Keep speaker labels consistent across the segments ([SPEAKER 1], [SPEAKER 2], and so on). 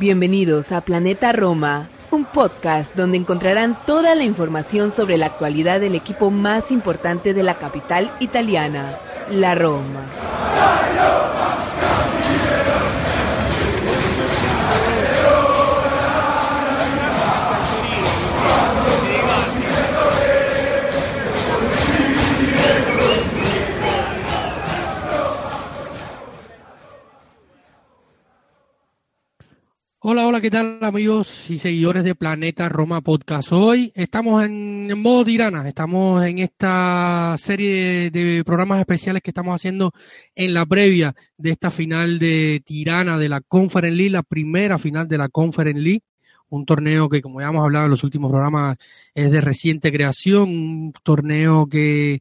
[SPEAKER 1] Bienvenidos a Planeta Roma, un podcast donde encontrarán toda la información sobre la actualidad del equipo más importante de la capital italiana, la Roma.
[SPEAKER 2] Hola, hola, ¿qué tal amigos y seguidores de Planeta Roma Podcast? Hoy estamos en, modo tirana, estamos en esta serie de, programas especiales que estamos haciendo en la previa de esta final de tirana de la Conference League, la primera final de la Conference League, un torneo que como ya hemos hablado en los últimos programas es de reciente creación, un torneo que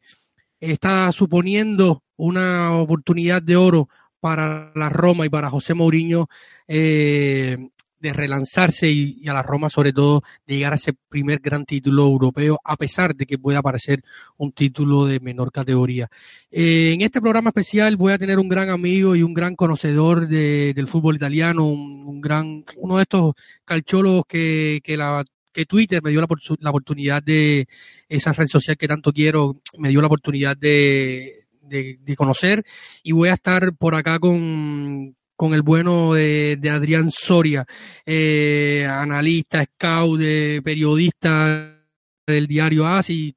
[SPEAKER 2] está suponiendo una oportunidad de oro para la Roma y para José Mourinho eh, de relanzarse y, a la Roma sobre todo de llegar a ese primer gran título europeo, a pesar de que pueda parecer un título de menor categoría. Eh, en este programa especial voy a tener un gran amigo y un gran conocedor del fútbol italiano, un, gran, uno de estos calchólogos que, que la que Twitter me dio la, la, oportunidad de, esa red social que tanto quiero, me dio la oportunidad de, de, conocer y voy a estar por acá con, con el bueno de, Adrián Soria, eh, analista, scout, periodista del diario AS y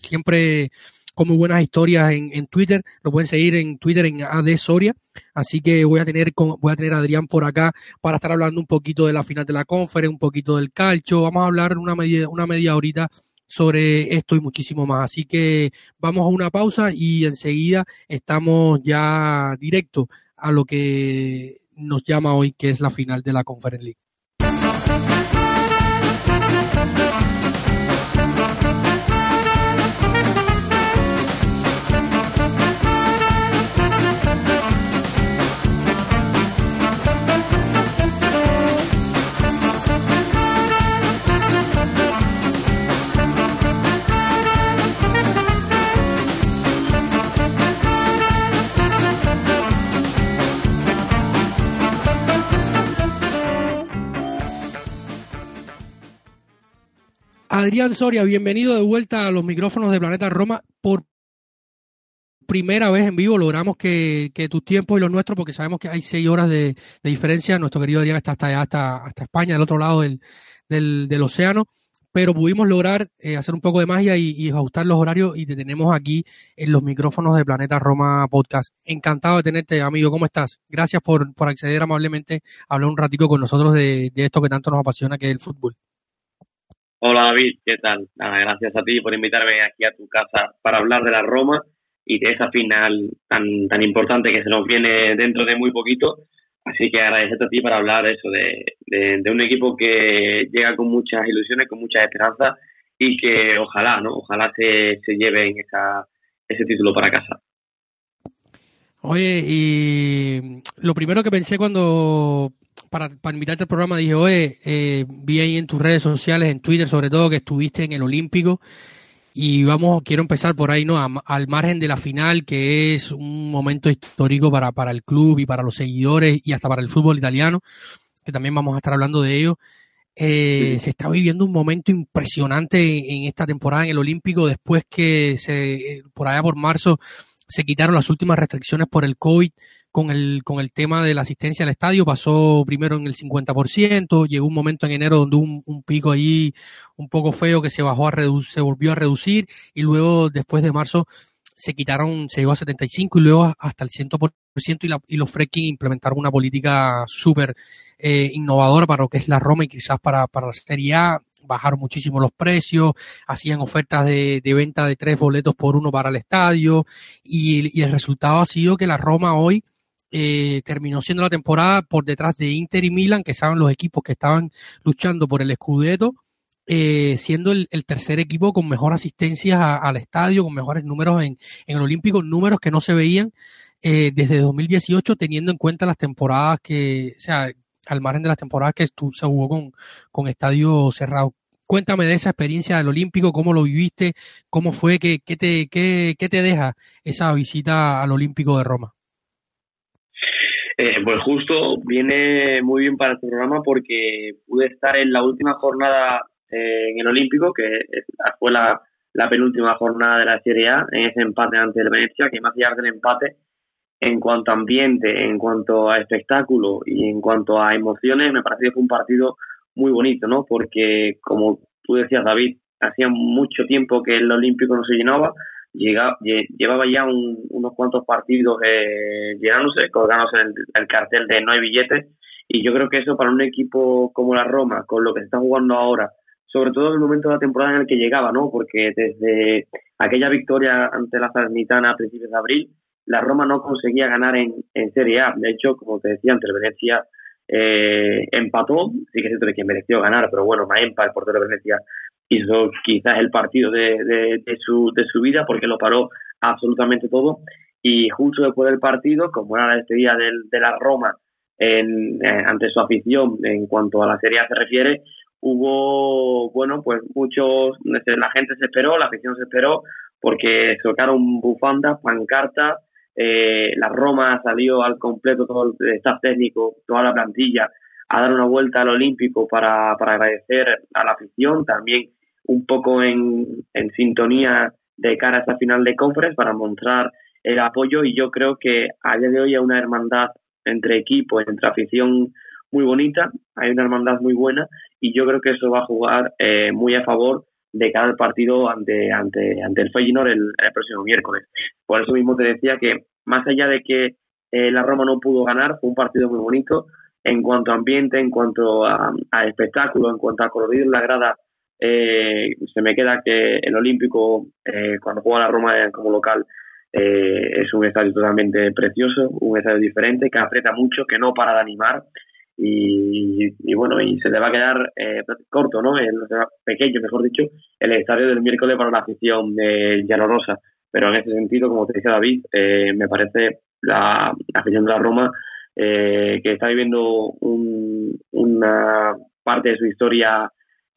[SPEAKER 2] siempre con muy buenas historias en, en, Twitter. Lo pueden seguir en Twitter en AD Soria. Así que voy a tener voy a tener a Adrián por acá para estar hablando un poquito de la final de la conferencia, un poquito del calcho. Vamos a hablar una media, una media horita sobre esto y muchísimo más. Así que vamos a una pausa y enseguida estamos ya directo a lo que nos llama hoy, que es la final de la Conference League. Adrián Soria, bienvenido de vuelta a los micrófonos de Planeta Roma. Por primera vez en vivo logramos que, tus tiempos y los nuestros, porque sabemos que hay seis horas de, diferencia, nuestro querido Adrián está hasta allá, hasta, hasta España, del otro lado del, océano, pero pudimos lograr eh, hacer un poco de magia y, ajustar los horarios y te tenemos aquí en los micrófonos de Planeta Roma Podcast. Encantado de tenerte, amigo, ¿cómo estás? Gracias por, por acceder amablemente a hablar un ratico con nosotros de esto que tanto nos apasiona, que es el fútbol.
[SPEAKER 3] Hola David, ¿qué tal? Nada, gracias a ti por invitarme aquí a tu casa para hablar de la Roma y de esa final tan, tan importante que se nos viene dentro de muy poquito. Así que agradecerte a ti para hablar eso de, de, un equipo que llega con muchas ilusiones, con muchas esperanzas y que ojalá, ¿no? Ojalá se, se lleven esa, ese título para casa.
[SPEAKER 2] Oye, y lo primero que pensé cuando para, para invitarte al programa dije, oye, eh, vi ahí en tus redes sociales, en Twitter sobre todo, que estuviste en el Olímpico y vamos, quiero empezar por ahí, ¿no? al margen de la final, que es un momento histórico para, para el club y para los seguidores y hasta para el fútbol italiano, que también vamos a estar hablando de ello. Eh, se está viviendo un momento impresionante en, esta temporada en el Olímpico después que se, eh, por allá por marzo se quitaron las últimas restricciones por el COVID con el, con el tema de la asistencia al estadio, pasó primero en el 50%, llegó un momento en enero donde un, un pico ahí un poco feo que se bajó a se volvió a reducir y luego después de marzo se quitaron, se llegó a 75 y luego hasta el 100% y, la, y los Freaking implementaron una política súper eh, innovadora para lo que es la Roma y quizás para, para la Serie A. Bajaron muchísimo los precios, hacían ofertas de, de, venta de tres boletos por uno para el estadio y, el resultado ha sido que la Roma hoy eh, terminó siendo la temporada por detrás de Inter y Milan, que estaban los equipos que estaban luchando por el Scudetto, eh, siendo el, tercer equipo con mejor asistencia al estadio, con mejores números en, el Olímpico, números que no se veían eh, desde 2018, teniendo en cuenta las temporadas que, o sea, al margen de las temporadas que se jugó con, con estadio cerrado. Cuéntame de esa experiencia del Olímpico, cómo lo viviste, cómo fue, qué, qué, te, qué, qué te deja esa visita al Olímpico de Roma.
[SPEAKER 3] Eh, pues justo viene muy bien para este programa porque pude estar en la última jornada eh, en el Olímpico, que fue la, penúltima jornada de la Serie A, en ese empate ante el Venecia, que más allá del empate, en cuanto a ambiente, en cuanto a espectáculo y en cuanto a emociones, me pareció que fue un partido muy bonito, ¿no? Porque, como tú decías, David, hacía mucho tiempo que el Olímpico no se llenaba, llevaba ya unos cuantos partidos eh, llenándose, colgándose el, el cartel de no hay billetes, y yo creo que eso para un equipo como la Roma, con lo que se está jugando ahora, sobre todo en el momento de la temporada en el que llegaba, ¿no? Porque desde aquella victoria ante la Salernitana a principios de abril, la Roma no conseguía ganar en, en Serie A. De hecho, como te decía, entre Venecia eh, empató, sí que es cierto que mereció ganar, pero bueno, Maempa, el portero de Venecia, hizo quizás el partido de, de, su, de su vida porque lo paró absolutamente todo. Y justo después del partido, como era la despedida del, de la Roma en, eh, ante su afición en cuanto a la Serie A se refiere, hubo, bueno, pues muchos, la gente se esperó, la afición se esperó, porque tocaron bufandas, pancartas, eh, la Roma salió al completo, todo el staff técnico, toda la plantilla, a dar una vuelta al Olímpico para, para agradecer a la afición, también un poco en, en sintonía de cara a esta final de conference para mostrar el apoyo y yo creo que a día de hoy hay una hermandad entre equipos, entre afición muy bonita, hay una hermandad muy buena y yo creo que eso va a jugar eh, muy a favor de cada partido ante ante ante el Feyenoord el, próximo miércoles. Por eso mismo te decía que más allá de que eh, la Roma no pudo ganar, fue un partido muy bonito en cuanto a ambiente, en cuanto a, a espectáculo, en cuanto a colorido en la grada eh, se me queda que el Olímpico, eh, cuando juega la Roma como local, eh, es un estadio totalmente precioso, un estadio diferente, que aprieta mucho, que no para de animar. Y, bueno, y se le va a quedar corto, ¿no? El, pequeño, mejor dicho, el estadio del miércoles para la afición de Pero en ese sentido, como te decía David, me parece la, afición de la Roma que está viviendo una parte de su historia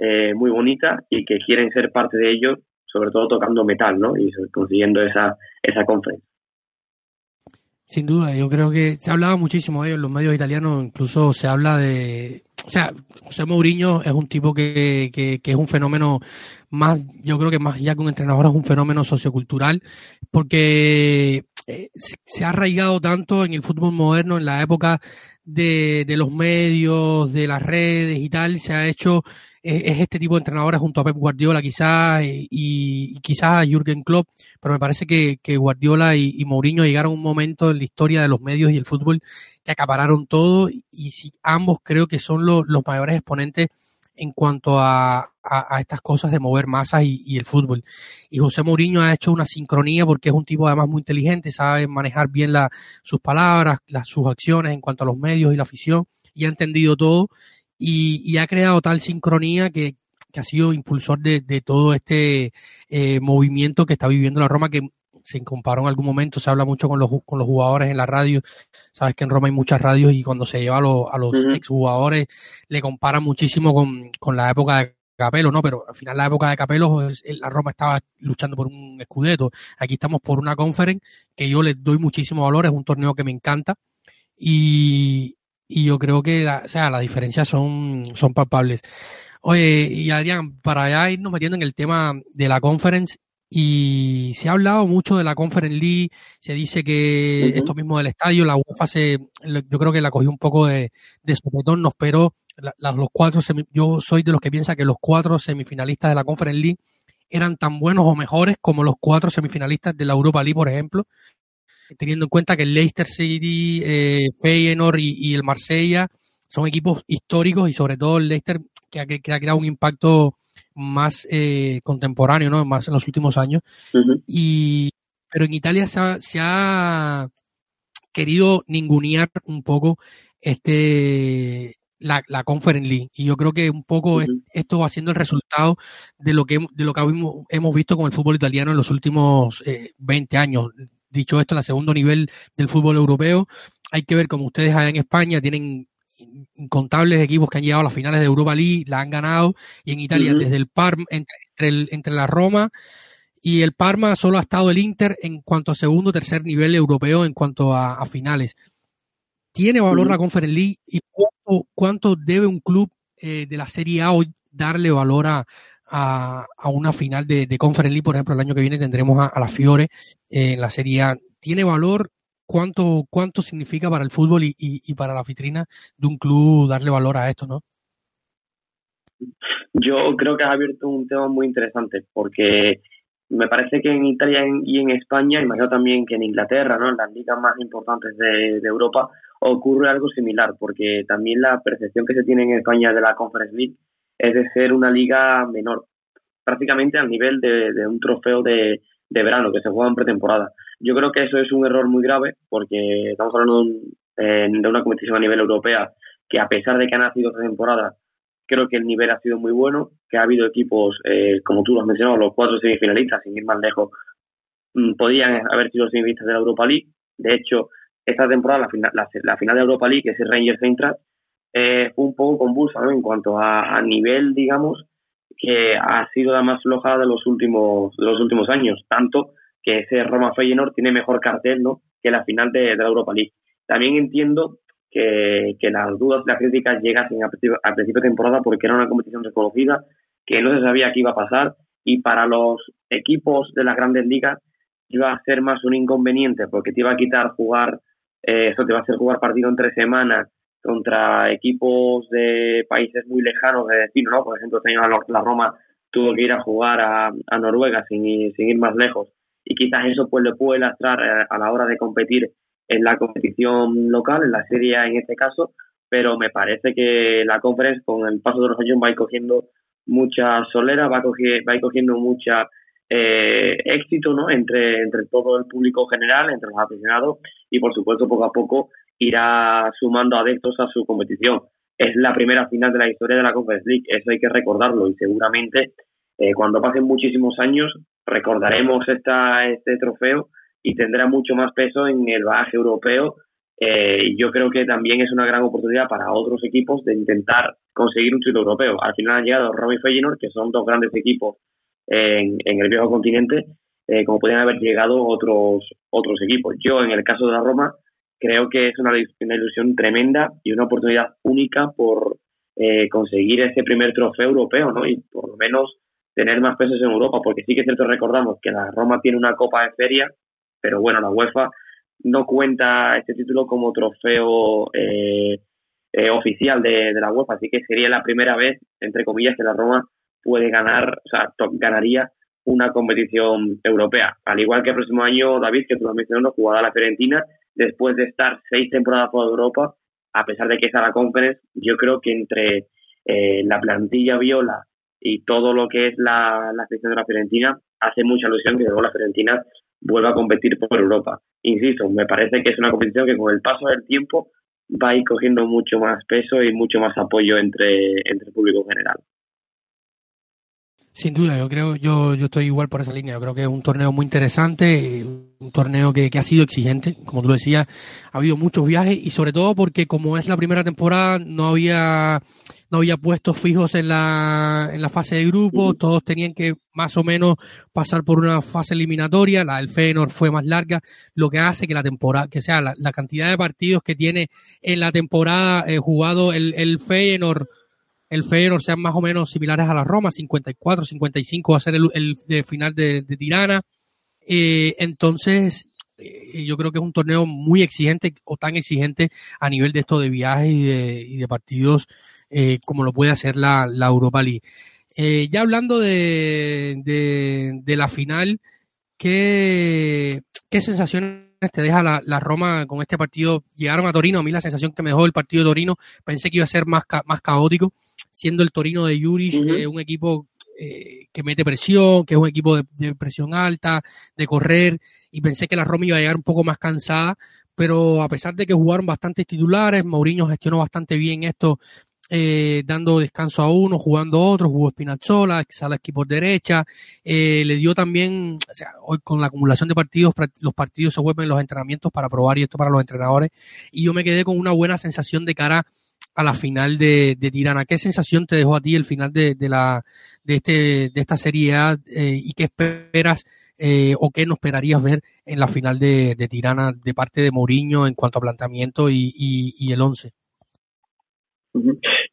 [SPEAKER 3] eh, muy bonita y que quieren ser parte de ello, sobre todo tocando metal, ¿no? Y consiguiendo esa, esa conferencia.
[SPEAKER 2] Sin duda, yo creo que se ha hablado muchísimo de ello en los medios italianos, incluso se habla de... O sea, José Mourinho es un tipo que, que, es un fenómeno más, yo creo que más ya que un entrenador es un fenómeno sociocultural, porque eh, se ha arraigado tanto en el fútbol moderno, en la época de, de los medios, de las redes y tal, se ha hecho es, este tipo de entrenadores junto a Pep Guardiola quizás y, quizás a Jürgen Klopp, pero me parece que, Guardiola y, Mourinho llegaron a un momento en la historia de los medios y el fútbol que acapararon todo y si ambos creo que son los, mayores exponentes en cuanto a, estas cosas de mover masas y, el fútbol. Y José Mourinho ha hecho una sincronía porque es un tipo además muy inteligente, sabe manejar bien la, sus palabras, las, sus acciones en cuanto a los medios y la afición y ha entendido todo y, ha creado tal sincronía que, ha sido impulsor de, todo este eh, movimiento que está viviendo la Roma, que se comparó en algún momento, se habla mucho con los, con los jugadores en la radio, sabes que en Roma hay muchas radios y cuando se lleva a, los, a los exjugadores le comparan muchísimo con, la época de Capelo, ¿no? Pero al final la época de Capelo, la Roma estaba luchando por un escudeto. Aquí estamos por una conference que yo le doy muchísimo valor, es un torneo que me encanta. Y, y yo creo que la, o sea, las diferencias son, son palpables. Oye, y Adrián, para ya irnos metiendo en el tema de la conference, y se ha hablado mucho de la Conference League, se dice que esto mismo del estadio, la UEFA se, yo creo que la cogió un poco de, de sopetón, nos esperó los cuatro, yo soy de los que piensa que los cuatro semifinalistas de la Conference League eran tan buenos o mejores como los cuatro semifinalistas de la Europa League, por ejemplo teniendo en cuenta que el Leicester City, eh, Feyenoord y, el Marsella son equipos históricos y sobre todo el Leicester que ha, creado un impacto más eh, contemporáneo, ¿no? Más en los últimos años. y, pero en Italia se ha, querido ningunear un poco este la, la Conference League. Y yo creo que un poco esto va siendo el resultado de lo que, de lo que hemos, visto con el fútbol italiano en los últimos eh, 20 años dicho esto, la segundo nivel del fútbol europeo. Hay que ver como ustedes allá en España tienen incontables equipos que han llegado a las finales de Europa League, la han ganado, y en Italia desde el Parma, entre, entre, la Roma y el Parma solo ha estado el Inter en cuanto a segundo o tercer nivel europeo en cuanto a, finales. ¿Tiene valor la Conference League y cuánto, cuánto debe un club eh, de la Serie A hoy darle valor a, a, una final de, de, Conference League? Por ejemplo, el año que viene tendremos a, la Fiore en la Serie A. ¿Tiene valor? ¿Cuánto, cuánto significa para el fútbol y, y, para la vitrina de un club darle valor a esto, no?
[SPEAKER 3] Yo creo que has abierto un tema muy interesante porque me parece que en Italia y en España, imagino también que en Inglaterra, ¿no? en las ligas más importantes de, Europa, ocurre algo similar, porque también la percepción que se tiene en España de la Conference League es de ser una liga menor, prácticamente al nivel de, un trofeo de, verano que se juega en pretemporada. Yo creo que eso es un error muy grave, porque estamos hablando de, de una competición a nivel europea que a pesar de que ha nacido esta temporada, creo que el nivel ha sido muy bueno, que ha habido equipos, eh, como tú lo has mencionado, los cuatro semifinalistas, sin ir más lejos, mm, podían haber sido semifinalistas de la Europa League. De hecho, esta temporada, la final, la, final de Europa League, que es el Rangers Eintracht, eh, un poco convulsa en cuanto a, nivel, digamos, que ha sido la más flojada de los últimos de los últimos años, tanto que ese Roma Feyenoord tiene mejor cartel ¿no? que la final de, la Europa League. También entiendo que, las dudas, las críticas llegasen a principio, de temporada porque era una competición desconocida, que no se sabía qué iba a pasar y para los equipos de las grandes ligas iba a ser más un inconveniente porque te iba a quitar jugar, eh, eso te va a hacer jugar partido en tres semanas contra equipos de países muy lejanos de destino, ¿no? Por ejemplo, este la Roma tuvo que ir a jugar a, Noruega sin ir, más lejos y quizás eso pues le puede lastrar eh, a la hora de competir en la competición local, en la Serie en este caso, pero me parece que la Conference con el paso de los años va a ir cogiendo mucha solera, va a, va ir cogiendo mucha eh, éxito ¿no? entre, entre todo el público general, entre los aficionados y por supuesto poco a poco irá sumando adeptos a su competición. Es la primera final de la historia de la Conference League, eso hay que recordarlo y seguramente eh, cuando pasen muchísimos años recordaremos esta, este trofeo y tendrá mucho más peso en el bagaje europeo. Eh, yo creo que también es una gran oportunidad para otros equipos de intentar conseguir un título europeo. Al final han llegado Roma y Feyenoord, que son dos grandes equipos en, el viejo continente, eh, como podrían haber llegado otros otros equipos. Yo, en el caso de la Roma, creo que es una, ilusión tremenda y una oportunidad única por eh, conseguir ese primer trofeo europeo, ¿no? Y por lo menos tener más pesos en Europa, porque sí que es cierto, recordamos que la Roma tiene una Copa de Feria pero bueno, la UEFA no cuenta este título como trofeo eh, eh, oficial de, la UEFA, así que sería la primera vez, entre comillas, que la Roma puede ganar, o sea, ganaría una competición europea. Al igual que el próximo año, David, que tú lo has mencionado, jugará la Fiorentina, después de estar seis temporadas por Europa, a pesar de que es a la Conference, yo creo que entre eh, la plantilla viola y todo lo que es la, la de la Fiorentina, hace mucha ilusión que luego la Fiorentina vuelva a competir por Europa. Insisto, me parece que es una competición que con el paso del tiempo va a ir cogiendo mucho más peso y mucho más apoyo entre, entre el público general.
[SPEAKER 2] Sin duda, yo creo, yo, yo estoy igual por esa línea. Yo creo que es un torneo muy interesante, un torneo que, que, ha sido exigente, como tú decías, ha habido muchos viajes y sobre todo porque como es la primera temporada, no había, no había puestos fijos en la, en la fase de grupo, todos tenían que más o menos pasar por una fase eliminatoria, la del Feyenoord fue más larga, lo que hace que la temporada, que sea la, cantidad de partidos que tiene en la temporada eh, jugado el, el Feyenoord el Feyenoord sean más o menos similares a la Roma, 54, 55 va a ser el, final de, Tirana. Eh, entonces, eh, yo creo que es un torneo muy exigente o tan exigente a nivel de esto de viajes y de, partidos eh, como lo puede hacer la, Europa League. ya hablando de, de, la final, ¿qué, ¿qué, sensaciones te deja la, la, Roma con este partido? Llegaron a Torino, a mí la sensación que me dejó el partido de Torino, pensé que iba a ser más, más caótico siendo el Torino de Yuri eh, un equipo eh, que mete presión, que es un equipo de, presión alta, de correr, y pensé que la Roma iba a llegar un poco más cansada, pero a pesar de que jugaron bastantes titulares, Mourinho gestionó bastante bien esto, eh, dando descanso a uno, jugando a otro, jugó Spinazzola, sale aquí por derecha, le dio también, o sea, hoy con la acumulación de partidos, los partidos se vuelven los entrenamientos para probar y esto para los entrenadores, y yo me quedé con una buena sensación de cara a la final de, Tirana. ¿Qué sensación te dejó a ti el final de, de la, de, este, de esta Serie A eh, y qué esperas eh, o qué nos esperarías ver en la final de, Tirana de parte de Mourinho en cuanto a planteamiento y, y, el 11?
[SPEAKER 3] Yo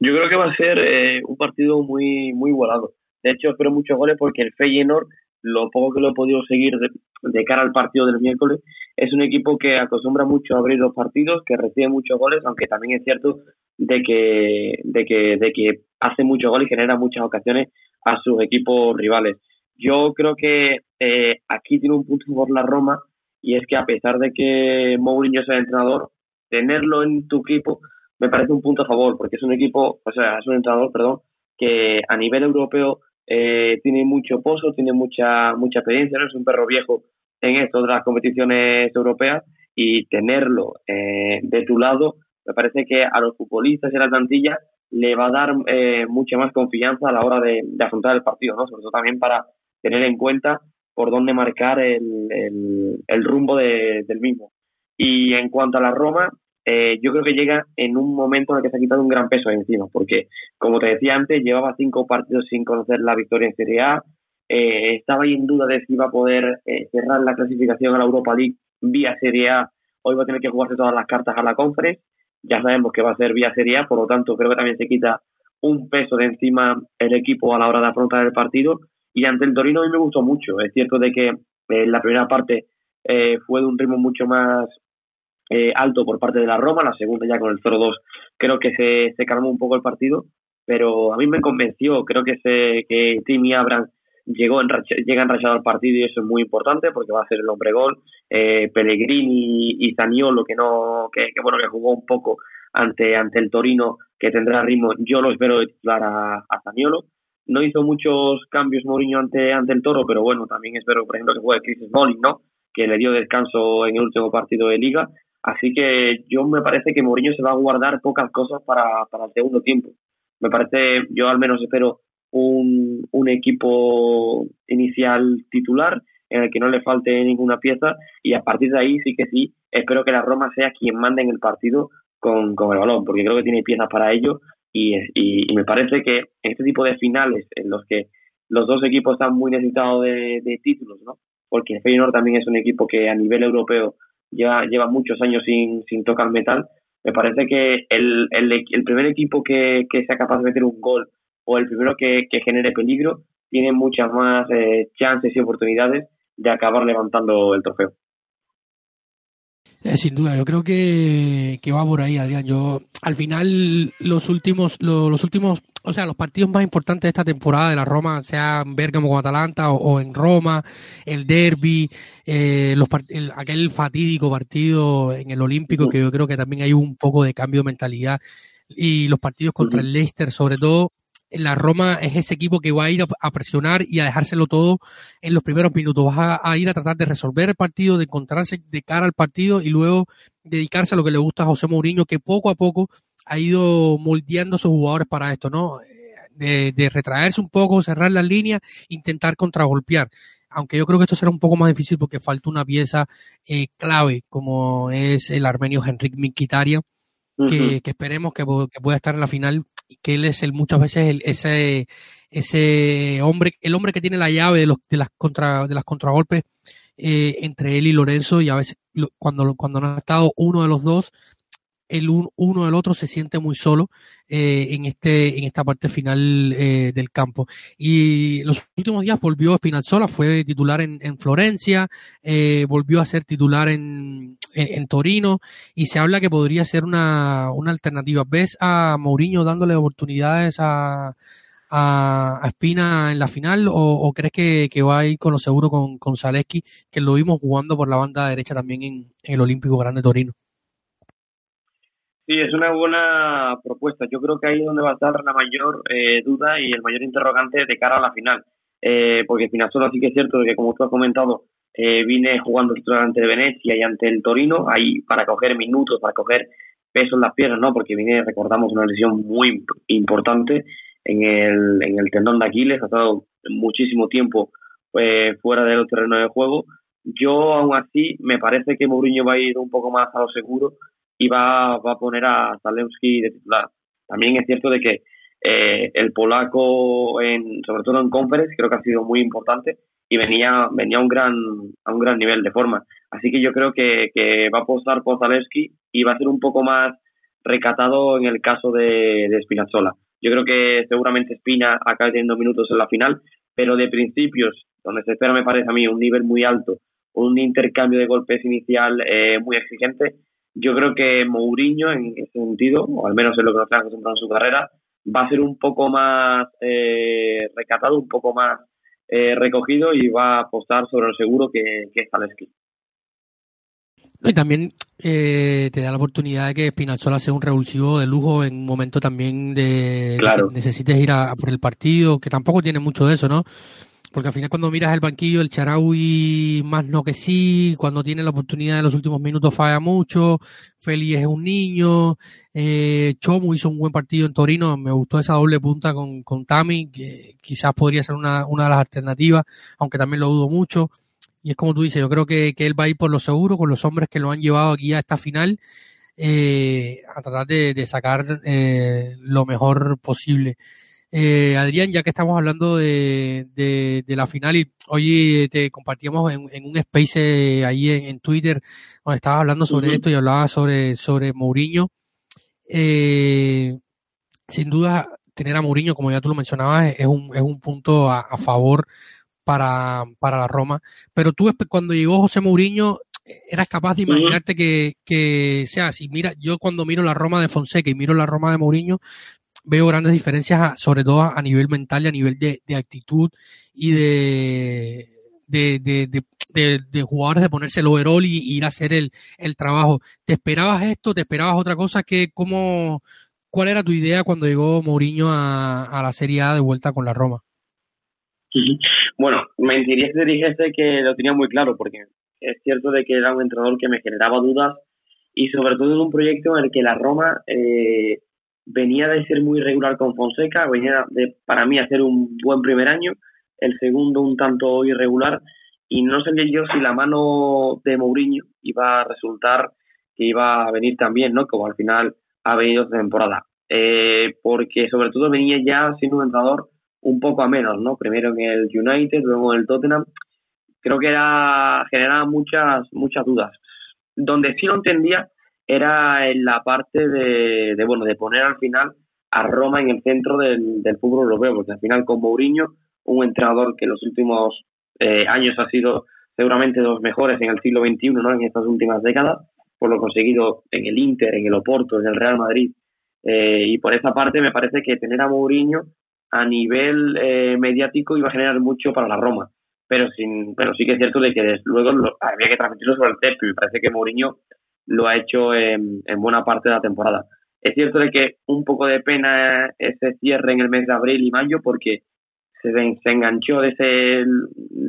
[SPEAKER 3] creo que va a ser eh, un partido muy muy volado. De hecho, espero muchos goles porque el Feyenoord, lo poco que lo he podido seguir de, cara al partido del miércoles, es un equipo que acostumbra mucho a abrir los partidos, que recibe muchos goles, aunque también es cierto de que, de que, de que hace muchos goles y genera muchas ocasiones a sus equipos rivales. Yo creo que eh, aquí tiene un punto por la Roma y es que a pesar de que Mourinho sea el entrenador, tenerlo en tu equipo me parece un punto a favor, porque es un equipo, o sea, es un entrenador, perdón, que a nivel europeo eh, tiene mucho pozo, tiene mucha mucha experiencia, no es un perro viejo en esto de las competiciones europeas y tenerlo eh, de tu lado me parece que a los futbolistas y a la plantilla le va a dar eh, mucha más confianza a la hora de, afrontar el partido, ¿no? Sobre todo también para tener en cuenta por dónde marcar el, el, rumbo del mismo. Y en cuanto a la Roma, eh, yo creo que llega en un momento en el que se ha quitado un gran peso encima, porque, como te decía antes, llevaba cinco partidos sin conocer la victoria en Serie A, eh, estaba ahí en duda de si iba a poder eh, cerrar la clasificación a la Europa League vía Serie A, hoy va a tener que jugarse todas las cartas a la Conference, ya sabemos que va a ser vía Serie A, por lo tanto creo que también se quita un peso de encima el equipo a la hora de afrontar el partido, y ante el Torino a mí me gustó mucho, es cierto de que en la primera parte fue de un ritmo mucho más eh, alto por parte de la Roma, la segunda ya con el 0-2 creo que se, calmó un poco el partido, pero a mí me convenció, creo que, se, que Timmy Abraham llegó en, llega enrachado al partido y eso es muy importante porque va a ser el hombre gol, eh, Pellegrini y Zaniolo que no, que, bueno que jugó un poco ante, ante el Torino que tendrá ritmo, yo lo espero de titular a, a Zaniolo, no hizo muchos cambios Mourinho ante, ante el Toro, pero bueno, también espero, por ejemplo, que juegue Chris Smalling, ¿no? Que le dio descanso en el último partido de Liga Así que yo me parece que Mourinho se va a guardar pocas cosas para, para el segundo tiempo. Me parece, yo al menos espero un, un equipo inicial titular en el que no le falte ninguna pieza y a partir de ahí sí que sí, espero que la Roma sea quien mande en el partido con, con el balón, porque creo que tiene piezas para ello y, y, me parece que este tipo de finales en los que los dos equipos están muy necesitados de, de títulos, ¿no? Porque el Feyenoord también es un equipo que a nivel europeo lleva, lleva muchos años sin, sin tocar metal. Me parece que el, el, el primer equipo que, que, sea capaz de meter un gol o el primero que, que genere peligro tiene muchas más eh, chances y oportunidades de acabar levantando el trofeo.
[SPEAKER 2] Eh, sin duda, yo creo que, que, va por ahí, Adrián. Yo, al final, los últimos, los, últimos, o sea, los partidos más importantes de esta temporada de la Roma, sea en Bergamo con Atalanta o, en Roma, el derby, eh, los, aquel fatídico partido en el Olímpico, que yo creo que también hay un poco de cambio de mentalidad, y los partidos contra el Leicester, sobre todo, la Roma es ese equipo que va a ir a presionar y a dejárselo todo en los primeros minutos. Vas a, ir a tratar de resolver el partido, de encontrarse de cara al partido y luego dedicarse a lo que le gusta a José Mourinho, que poco a poco ha ido moldeando a sus jugadores para esto, ¿no? De, de retraerse un poco, cerrar las líneas, intentar contragolpear. Aunque yo creo que esto será un poco más difícil porque falta una pieza eh, clave, como es el armenio Henrik Mikitaria, que, esperemos que, que, pueda estar en la final que él es el muchas veces el, ese ese hombre el hombre que tiene la llave de los de las contra de las contragolpes eh, entre él y Lorenzo y a veces cuando cuando no ha estado uno de los dos el uno del otro se siente muy solo eh, en este en esta parte final eh, del campo y los últimos días volvió Spinazzola fue titular en, en Florencia eh, volvió a ser titular en, en, Torino y se habla que podría ser una, una alternativa ves a Mourinho dándole oportunidades a a, Espina en la final o, crees que, va a ir con lo seguro con, con Zaleski, que lo vimos jugando por la banda derecha también en el Olímpico Grande Torino?
[SPEAKER 3] Sí, es una buena propuesta. Yo creo que ahí es donde va a estar la mayor eh, duda y el mayor interrogante de cara a la final. Eh, porque Spinazzola sí que es cierto que, como tú has comentado, eh, vine jugando ante Venecia y ante el Torino, ahí para coger minutos, para coger peso en las piernas, ¿no? Porque vine, recordamos, una lesión muy importante en el, en el tendón de Aquiles, ha estado muchísimo tiempo eh, fuera del terreno de juego. Yo, aún así, me parece que Mourinho va a ir un poco más a lo seguro y va, va a poner a Zalewski de titular. También es cierto de que eh, el polaco, en, sobre todo en Conference, creo que ha sido muy importante y venía venía a un gran a un gran nivel de forma. Así que yo creo que, que va a apostar por Zaleski y va a ser un poco más recatado en el caso de, de. Yo creo que seguramente Spina acabe teniendo minutos en la final, pero de principios, donde se espera, me parece a mí, un nivel muy alto, un intercambio de golpes inicial eh, muy exigente, yo creo que Mourinho, en ese sentido, o al menos en lo que nos ha acostumbrado en su carrera, va a ser un poco más eh, recatado, un poco más eh, recogido y va a apostar sobre lo seguro que, que es Zaleski.
[SPEAKER 2] Y también eh, te da la oportunidad de que Spinazzola sea un revulsivo de lujo en un momento también de
[SPEAKER 3] claro.
[SPEAKER 2] que necesites ir a, a, por el partido, que tampoco tiene mucho de eso, ¿no? Porque al final cuando miras el banquillo, el Charaui más no que sí, cuando tiene la oportunidad en los últimos minutos falla mucho, Félix es un niño, eh, Chomu hizo un buen partido en Torino, me gustó esa doble punta con, con Tami, que quizás podría ser una, una de las alternativas, aunque también lo dudo mucho. Y es como tú dices, yo creo que, que él va a ir por lo seguro, con los hombres que lo han llevado aquí a esta final, eh, a tratar de, de sacar eh, lo mejor posible. Eh, Adrián, ya que estamos hablando de, de, de, la final y hoy te compartíamos en, en un space eh, ahí en, en, Twitter donde estabas hablando sobre uh -huh. esto y hablabas sobre, sobre Mourinho. Eh, sin duda, tener a Mourinho, como ya tú lo mencionabas, es un, es un punto a, a favor para, para la Roma. Pero tú, cuando llegó José Mourinho, eras capaz de imaginarte uh -huh. que, sea, si mira, yo cuando miro la Roma de Fonseca y miro la Roma de Mourinho, veo grandes diferencias, sobre todo a nivel mental y a nivel de, de actitud y de, de, de, jugadores de ponerse el overall y, y, ir a hacer el, el trabajo. ¿Te esperabas esto? ¿Te esperabas otra cosa? que cómo, ¿Cuál era tu idea cuando llegó Mourinho a, a la Serie A de vuelta con la Roma?
[SPEAKER 3] Bueno, mentiría si dijese que lo tenía muy claro, porque es cierto de que era un entrenador que me generaba dudas y sobre todo en un proyecto en el que la Roma eh, venía de ser muy regular con Fonseca, venía de, para mí, hacer un buen primer año, el segundo un tanto irregular, y no sabía yo si la mano de Mourinho iba a resultar que iba a venir también, ¿no? Como al final ha venido esta temporada. Eh, porque sobre todo venía ya siendo un entrenador un poco a menos, ¿no? Primero en el United, luego en el Tottenham. Creo que era generaba muchas muchas dudas. Donde sí lo entendía era en la parte de, bueno de poner al final a Roma en el centro del, del fútbol europeo, porque al final con Mourinho, un entrenador que en los últimos eh, años ha sido seguramente de los mejores en el siglo XXI, ¿no? en estas últimas décadas, por lo conseguido en el Inter, en el Oporto, en el Real Madrid. Eh, y por esa parte me parece que tener a Mourinho a nivel eh, mediático iba a generar mucho para la Roma. Pero, sin, pero sí que es cierto de que luego lo, había que transmitirlo sobre el césped y me parece que Mourinho lo ha hecho en, en, buena parte de la temporada. Es cierto de que un poco de pena ese cierre en el mes de abril y mayo porque se, se enganchó de ese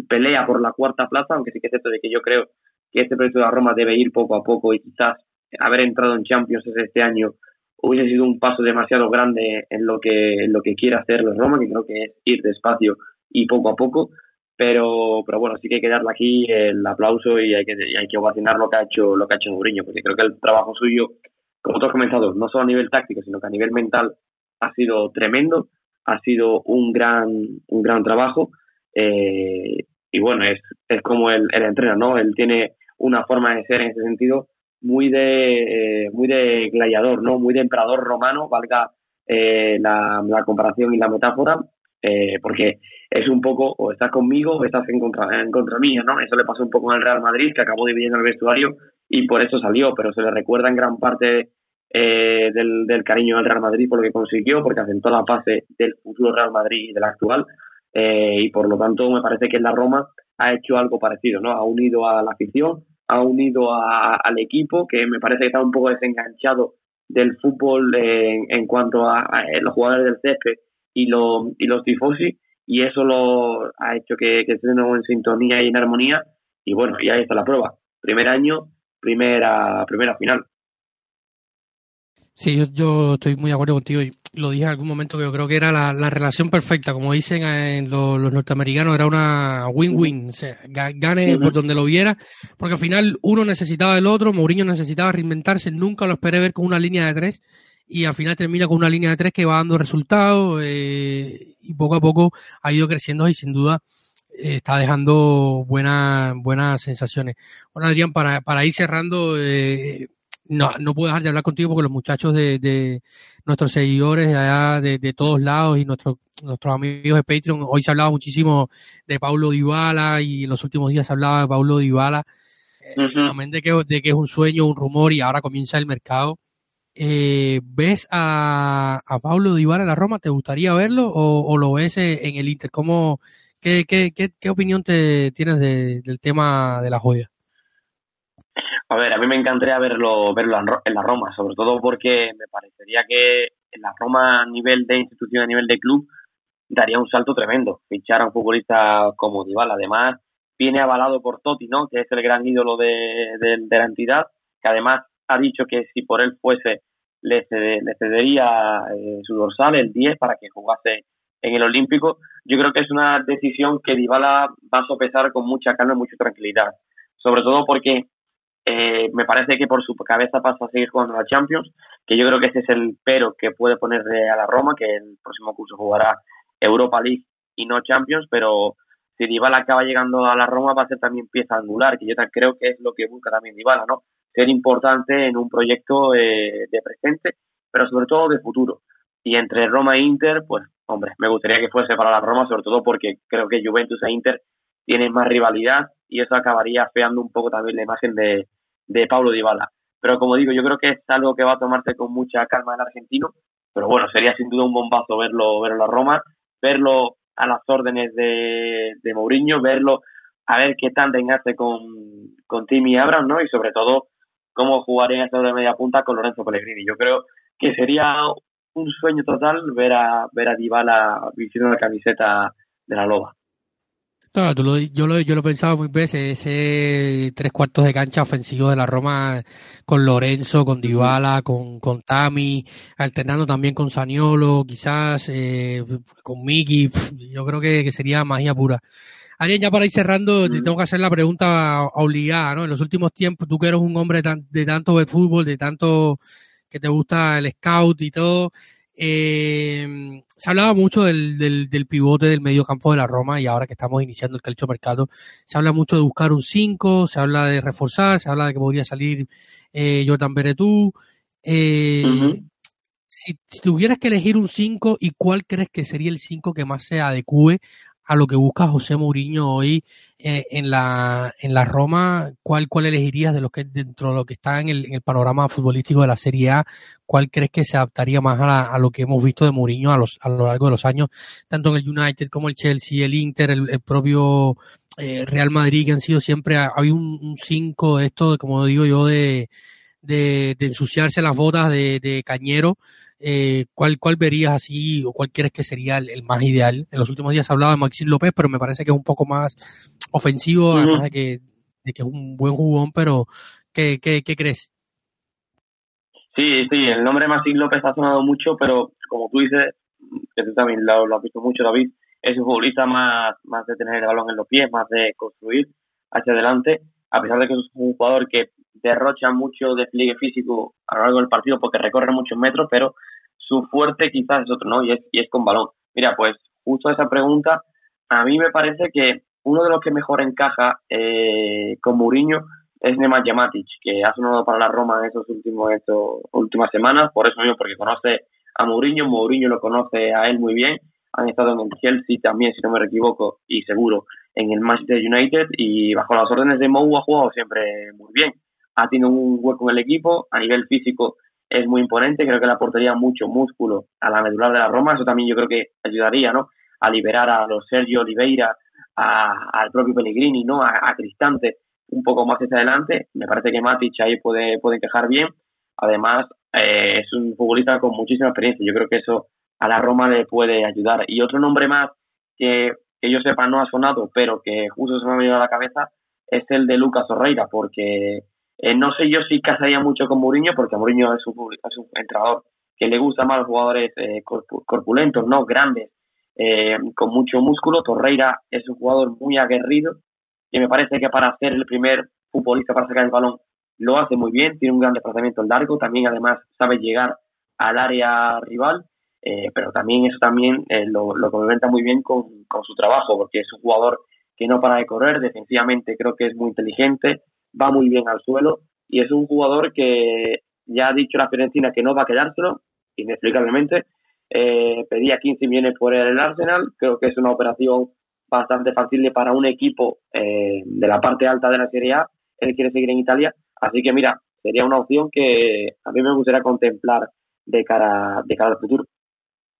[SPEAKER 3] pelea por la cuarta plaza, aunque sí que es cierto de que yo creo que este proyecto de Roma debe ir poco a poco y quizás haber entrado en Champions este año hubiese sido un paso demasiado grande en lo que en lo que quiere hacer la Roma, que creo que es ir despacio y poco a poco, pero pero bueno, sí que hay que darle aquí el aplauso y hay que y hay que ovacionar lo que ha hecho lo que ha hecho Mourinho, porque creo que el trabajo suyo, como tú has comentado, no solo a nivel táctico, sino que a nivel mental ha sido tremendo, ha sido un gran un gran trabajo eh, y bueno, es es como él, él entrena, ¿no? Él tiene una forma de ser en ese sentido muy de eh, muy de gladiador, ¿no? Muy de emperador romano, valga eh, la, comparación y la metáfora, eh, porque es un poco o estás conmigo o estás en contra, en contra mía, ¿no? Eso le pasó un poco el Real Madrid, que acabó dividiendo el vestuario y por eso salió, pero se le recuerda en gran parte eh, del, cariño del Real Madrid por lo que consiguió, porque asentó la base del futuro Real Madrid y del actual, eh, y por lo tanto me parece que en la Roma ha hecho algo parecido, ¿no? Ha unido a la afición, ha unido a, al equipo, que me parece que está un poco desenganchado del fútbol en, en cuanto a, a, los jugadores del césped y, lo, y los tifosi, y eso lo ha hecho que, que estén en sintonía y en armonía, y bueno, y ahí está la prueba. Primer año, primera, primera final.
[SPEAKER 2] Sí, yo, yo estoy muy de acuerdo contigo y lo dije en algún momento que yo creo que era la, la relación perfecta, como dicen en los, los norteamericanos, era una win-win, o sea, gane por donde lo viera, porque al final uno necesitaba del otro, Mourinho necesitaba reinventarse, nunca lo esperé ver con una línea de tres y al final termina con una línea de tres que va dando resultados eh, y poco a poco ha ido creciendo y sin duda está dejando buenas buenas sensaciones. Bueno, Adrián, para, para ir cerrando, eh, no, no puedo dejar de hablar contigo porque los muchachos de, de nuestros seguidores de allá de, de todos lados y nuestros nuestros amigos de Patreon, hoy se hablaba muchísimo de Paulo Dybala y en los últimos días se hablaba de Paulo Dybala, uh de, que, de que es un sueño, un rumor y ahora comienza el mercado. Eh, ¿Ves a, a Paulo Dybala en la Roma? ¿Te gustaría verlo o, lo ves en el Inter? ¿Cómo, qué, qué, qué, qué opinión te tienes de, del tema de la joya?
[SPEAKER 3] A ver, a mí me encantaría verlo, verlo en la Roma, sobre todo porque me parecería que en la Roma a nivel de institución, a nivel de club, daría un salto tremendo. Fichar a un futbolista como Dybala, además viene avalado por Totti, ¿no? Que es el gran ídolo de, de, la entidad, que además ha dicho que si por él fuese le, le cedería eh, su dorsal, el 10, para que jugase en el Olímpico. Yo creo que es una decisión que Dybala va a sopesar con mucha calma y mucha tranquilidad. Sobre todo porque eh, me parece que por su cabeza pasa a seguir jugando la Champions, que yo creo que ese es el pero que puede ponerle a la Roma, que el próximo curso jugará Europa League y no Champions, pero si Dybala acaba llegando a la Roma va a ser también pieza angular, que yo creo que es lo que busca también Dybala, ¿no? Ser importante en un proyecto eh, de presente, pero sobre todo de futuro. Y entre Roma e Inter, pues, hombre, me gustaría que fuese para la Roma, sobre todo porque creo que Juventus e Inter tienen más rivalidad y eso acabaría feando un poco también la imagen de, de Pablo Dybala. Pero como digo, yo creo que es algo que va a tomarse con mucha calma el argentino, pero bueno, sería sin duda un bombazo verlo, verlo a Roma verlo a las órdenes de, de Mourinho, verlo a ver qué tan hace con, con Timmy Abraham, ¿no? Y sobre todo, cómo jugaría de media punta con Lorenzo Pellegrini. Yo creo que sería un sueño total ver a, ver a Dybala vistiendo la camiseta de la Loba.
[SPEAKER 2] Claro, tú lo, yo, lo, yo lo pensaba muy veces, ese tres cuartos de cancha ofensivo de la Roma con Lorenzo, con Dybala, con, con Tami, alternando también con Saniolo, quizás eh, con Miki, yo creo que, que, sería magia pura. Ariel, ya para ir cerrando, te tengo que hacer la pregunta obligada, ¿no? En los últimos tiempos, tú que eres un hombre de, de tanto ver fútbol, de tanto que te gusta el scout y todo, eh, se hablaba mucho del, del, del, pivote del medio campo de la Roma y ahora que estamos iniciando el calcio mercado, se habla mucho de buscar un 5, se habla de reforzar, se habla de que podría salir eh, Jordan Beretú. Eh, si, si, tuvieras que elegir un 5, ¿y cuál crees que sería el 5 que más se adecue a lo que busca José Mourinho hoy eh, en la en la Roma, ¿cuál cuál elegirías de lo que dentro de lo que está en el, panorama futbolístico de la Serie A? ¿Cuál crees que se adaptaría más a, a lo que hemos visto de Mourinho a, los, a lo largo de los años, tanto en el United como el Chelsea, el Inter, el, propio eh, Real Madrid, que han sido siempre, hay un 5 de esto, como digo yo, de, de, ensuciarse las botas de Cañero, eh, ¿cuál, ¿cuál verías así o cuál crees que sería el, el, más ideal? En los últimos días se hablaba de Maxim López, pero me parece que es un poco más ofensivo, uh -huh. además de que, de que es un buen jugón, pero ¿qué, qué, qué crees?
[SPEAKER 3] Sí, sí, el nombre de Maxim López ha sonado mucho, pero como tú dices, que tú también lo, lo has visto mucho, David, es un futbolista más, más de tener el balón en los pies, más de construir hacia adelante, a pesar de que es un jugador que derrocha mucho despliegue físico a lo largo del partido porque recorre muchos metros, pero su fuerte quizás es otro, ¿no? Y es, y es con balón. Mira, pues justo esa pregunta, a mí me parece que uno de los que mejor encaja eh, con Mourinho es Nemanja Jamatic, que ha sonado para la Roma en estos últimos estos últimas semanas, por eso mismo, porque conoce a Mourinho, Mourinho lo conoce a él muy bien, han estado en el Chelsea también, si no me equivoco, y seguro en el Manchester United, y bajo las órdenes de Mou ha jugado siempre muy bien ha tenido un hueco en el equipo, a nivel físico es muy imponente, creo que le aportaría mucho músculo a la medular de la Roma, eso también yo creo que ayudaría, ¿no? A liberar a los Sergio Oliveira, al propio Pellegrini, ¿no? A, a, Cristante un poco más hacia adelante, me parece que Matic ahí puede, puede encajar bien, además eh, es un futbolista con muchísima experiencia, yo creo que eso a la Roma le puede ayudar. Y otro nombre más que, que yo sepa no ha sonado, pero que justo se me ha venido a la cabeza, es el de Lucas Orreira, porque eh, no sé yo si casaría mucho con Mourinho, porque Mourinho es un, es un entrenador que le gusta más los jugadores eh, corpulentos, no grandes, eh, con mucho músculo. Torreira es un jugador muy aguerrido y me parece que para ser el primer futbolista para sacar el balón lo hace muy bien, tiene un gran desplazamiento largo, también además sabe llegar al área rival, eh, pero también eso también eh, lo, lo complementa muy bien con, con su trabajo, porque es un jugador que no para de correr, defensivamente creo que es muy inteligente, va muy bien al suelo y es un jugador que ya ha dicho la Fiorentina que no va a quedárselo, inexplicablemente. Eh, pedía 15 millones por el Arsenal, creo que es una operación bastante fácil para un equipo de la parte alta de la Serie A. Él quiere seguir en Italia, así que mira, sería una opción que a mí me gustaría contemplar de cara, de cara al futuro.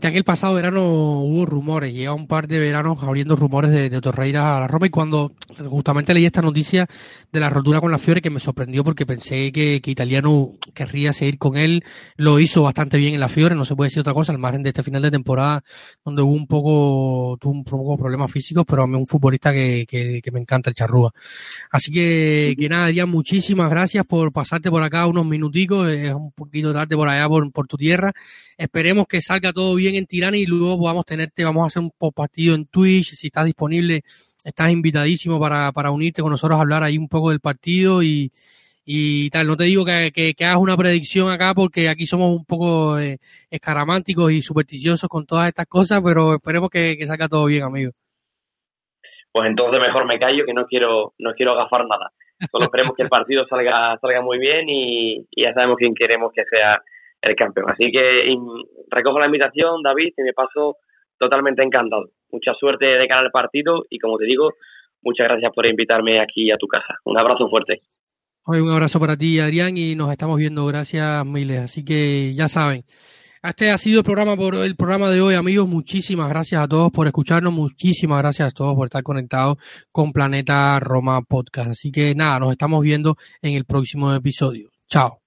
[SPEAKER 2] Ya que el pasado verano hubo rumores, lleva un par de veranos abriendo rumores de, Torreira a la Roma y cuando justamente leí esta noticia de la rotura con la Fiore que me sorprendió porque pensé que, que Italiano querría seguir con él, lo hizo bastante bien en la Fiore, no se puede decir otra cosa, al margen de este final de temporada donde hubo un poco, tuvo un poco problemas físicos, pero a mí un futbolista que, que, me encanta el charrúa. Así que, nada, Adrián, muchísimas gracias por pasarte por acá unos minuticos, es un poquito tarde por allá por tu tierra, esperemos que salga todo bien en Tirana y luego podamos tenerte, vamos a hacer un partido en Twitch, si estás disponible, estás invitadísimo para, para unirte con nosotros a hablar ahí un poco del partido y, y tal. No te digo que, que, hagas una predicción acá porque aquí somos un poco eh, escaramánticos y supersticiosos con todas estas cosas, pero esperemos que, que salga todo bien, amigo.
[SPEAKER 3] Pues entonces mejor me callo que no quiero, no quiero agafar nada. Solo esperemos que el partido salga, salga muy bien y, y ya sabemos quién queremos que sea el campeón. Así que recojo la invitación, David, y me paso totalmente encantado. Mucha suerte de cara al partido y como te digo, muchas gracias por invitarme aquí a tu casa. Un abrazo fuerte.
[SPEAKER 2] Hoy un abrazo para ti, Adrián, y nos estamos viendo. Gracias, miles. Así que ya saben. Este ha sido el programa por el programa de hoy, amigos. Muchísimas gracias a todos por escucharnos. Muchísimas gracias a todos por estar conectados con Planeta Roma Podcast. Así que nada, nos estamos viendo en el próximo episodio. Chao.